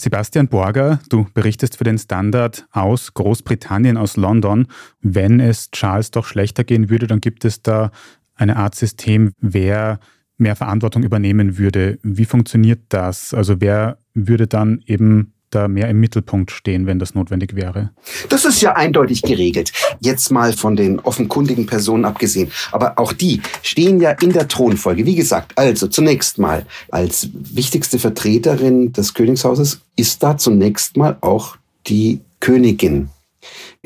Sebastian Borger, du berichtest für den Standard aus Großbritannien, aus London. Wenn es Charles doch schlechter gehen würde, dann gibt es da eine Art System, wer mehr Verantwortung übernehmen würde. Wie funktioniert das? Also wer würde dann eben da mehr im Mittelpunkt stehen, wenn das notwendig wäre? Das ist ja eindeutig geregelt. Jetzt mal von den offenkundigen Personen abgesehen. Aber auch die stehen ja in der Thronfolge. Wie gesagt, also zunächst mal als wichtigste Vertreterin des Königshauses ist da zunächst mal auch die Königin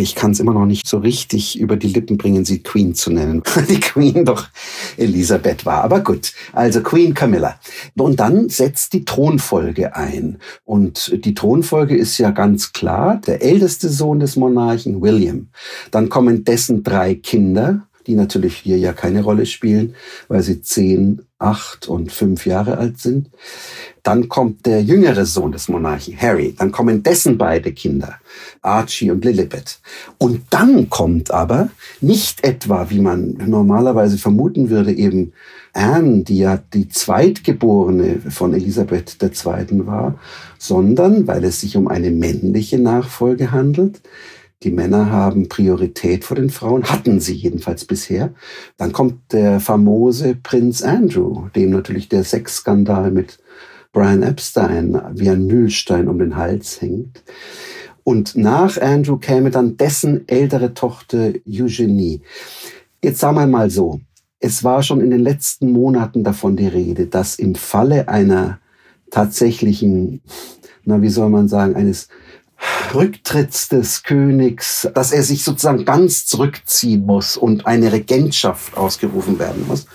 ich kann es immer noch nicht so richtig über die Lippen bringen, sie Queen zu nennen, weil die Queen doch Elisabeth war. Aber gut, also Queen Camilla. Und dann setzt die Thronfolge ein. Und die Thronfolge ist ja ganz klar, der älteste Sohn des Monarchen, William. Dann kommen dessen drei Kinder, die natürlich hier ja keine Rolle spielen, weil sie zehn, acht und fünf Jahre alt sind. Dann kommt der jüngere Sohn des Monarchen, Harry. Dann kommen dessen beide Kinder, Archie und Lilibet. Und dann kommt aber nicht etwa, wie man normalerweise vermuten würde, eben Anne, die ja die Zweitgeborene von Elisabeth II. war, sondern, weil es sich um eine männliche Nachfolge handelt, die Männer haben Priorität vor den Frauen, hatten sie jedenfalls bisher. Dann kommt der famose Prinz Andrew, dem natürlich der Sexskandal mit Brian Epstein wie ein Mühlstein um den Hals hängt. Und nach Andrew käme dann dessen ältere Tochter Eugenie. Jetzt sagen wir mal so, es war schon in den letzten Monaten davon die Rede, dass im Falle einer tatsächlichen, na wie soll man sagen, eines Rücktritts des Königs, dass er sich sozusagen ganz zurückziehen muss und eine Regentschaft ausgerufen werden muss,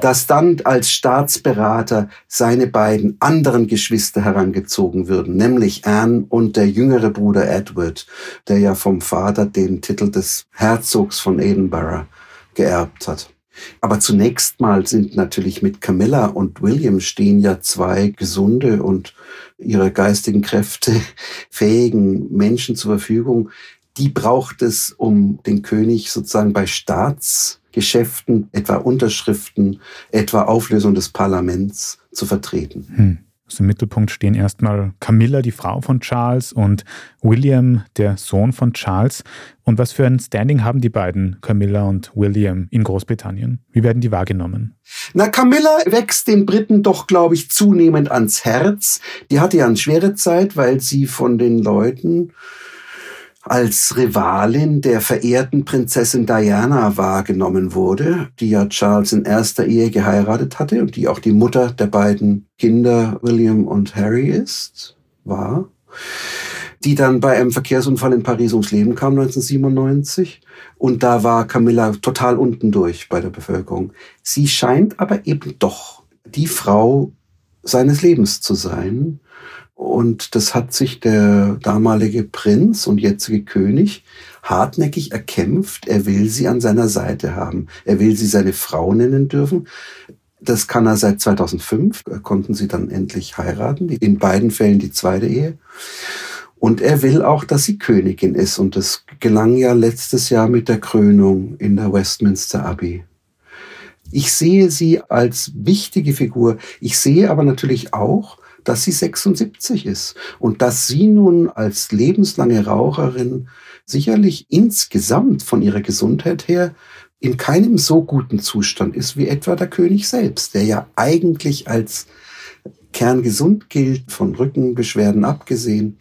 dass dann als Staatsberater seine beiden anderen Geschwister herangezogen würden, nämlich Anne und der jüngere Bruder Edward, der ja vom Vater den Titel des Herzogs von Edinburgh geerbt hat. Aber zunächst mal sind natürlich mit Camilla und William stehen ja zwei gesunde und ihre geistigen Kräfte fähigen Menschen zur Verfügung. Die braucht es, um den König sozusagen bei Staatsgeschäften, etwa Unterschriften, etwa Auflösung des Parlaments zu vertreten. Hm. Also Im Mittelpunkt stehen erstmal Camilla, die Frau von Charles, und William, der Sohn von Charles. Und was für ein Standing haben die beiden, Camilla und William, in Großbritannien? Wie werden die wahrgenommen? Na, Camilla wächst den Briten doch, glaube ich, zunehmend ans Herz. Die hatte ja eine schwere Zeit, weil sie von den Leuten als Rivalin der verehrten Prinzessin Diana wahrgenommen wurde, die ja Charles in erster Ehe geheiratet hatte und die auch die Mutter der beiden Kinder William und Harry ist, war, die dann bei einem Verkehrsunfall in Paris ums Leben kam 1997. Und da war Camilla total unten durch bei der Bevölkerung. Sie scheint aber eben doch die Frau seines Lebens zu sein und das hat sich der damalige Prinz und jetzige König hartnäckig erkämpft. Er will sie an seiner Seite haben. Er will sie seine Frau nennen dürfen. Das kann er seit 2005, konnten sie dann endlich heiraten. In beiden Fällen die zweite Ehe. Und er will auch, dass sie Königin ist. Und das gelang ja letztes Jahr mit der Krönung in der Westminster Abbey. Ich sehe sie als wichtige Figur. Ich sehe aber natürlich auch, dass sie 76 ist und dass sie nun als lebenslange Raucherin sicherlich insgesamt von ihrer Gesundheit her in keinem so guten Zustand ist wie etwa der König selbst, der ja eigentlich als kerngesund gilt, von Rückenbeschwerden abgesehen.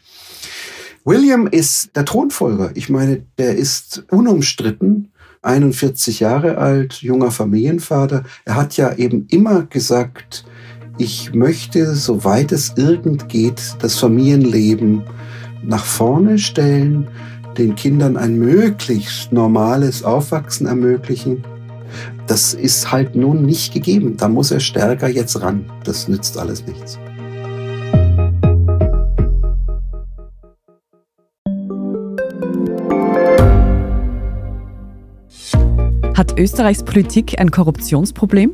William ist der Thronfolger. Ich meine, der ist unumstritten 41 Jahre alt, junger Familienvater. Er hat ja eben immer gesagt, ich möchte, soweit es irgend geht, das Familienleben nach vorne stellen, den Kindern ein möglichst normales Aufwachsen ermöglichen. Das ist halt nun nicht gegeben. Da muss er stärker jetzt ran. Das nützt alles nichts. Hat Österreichs Politik ein Korruptionsproblem?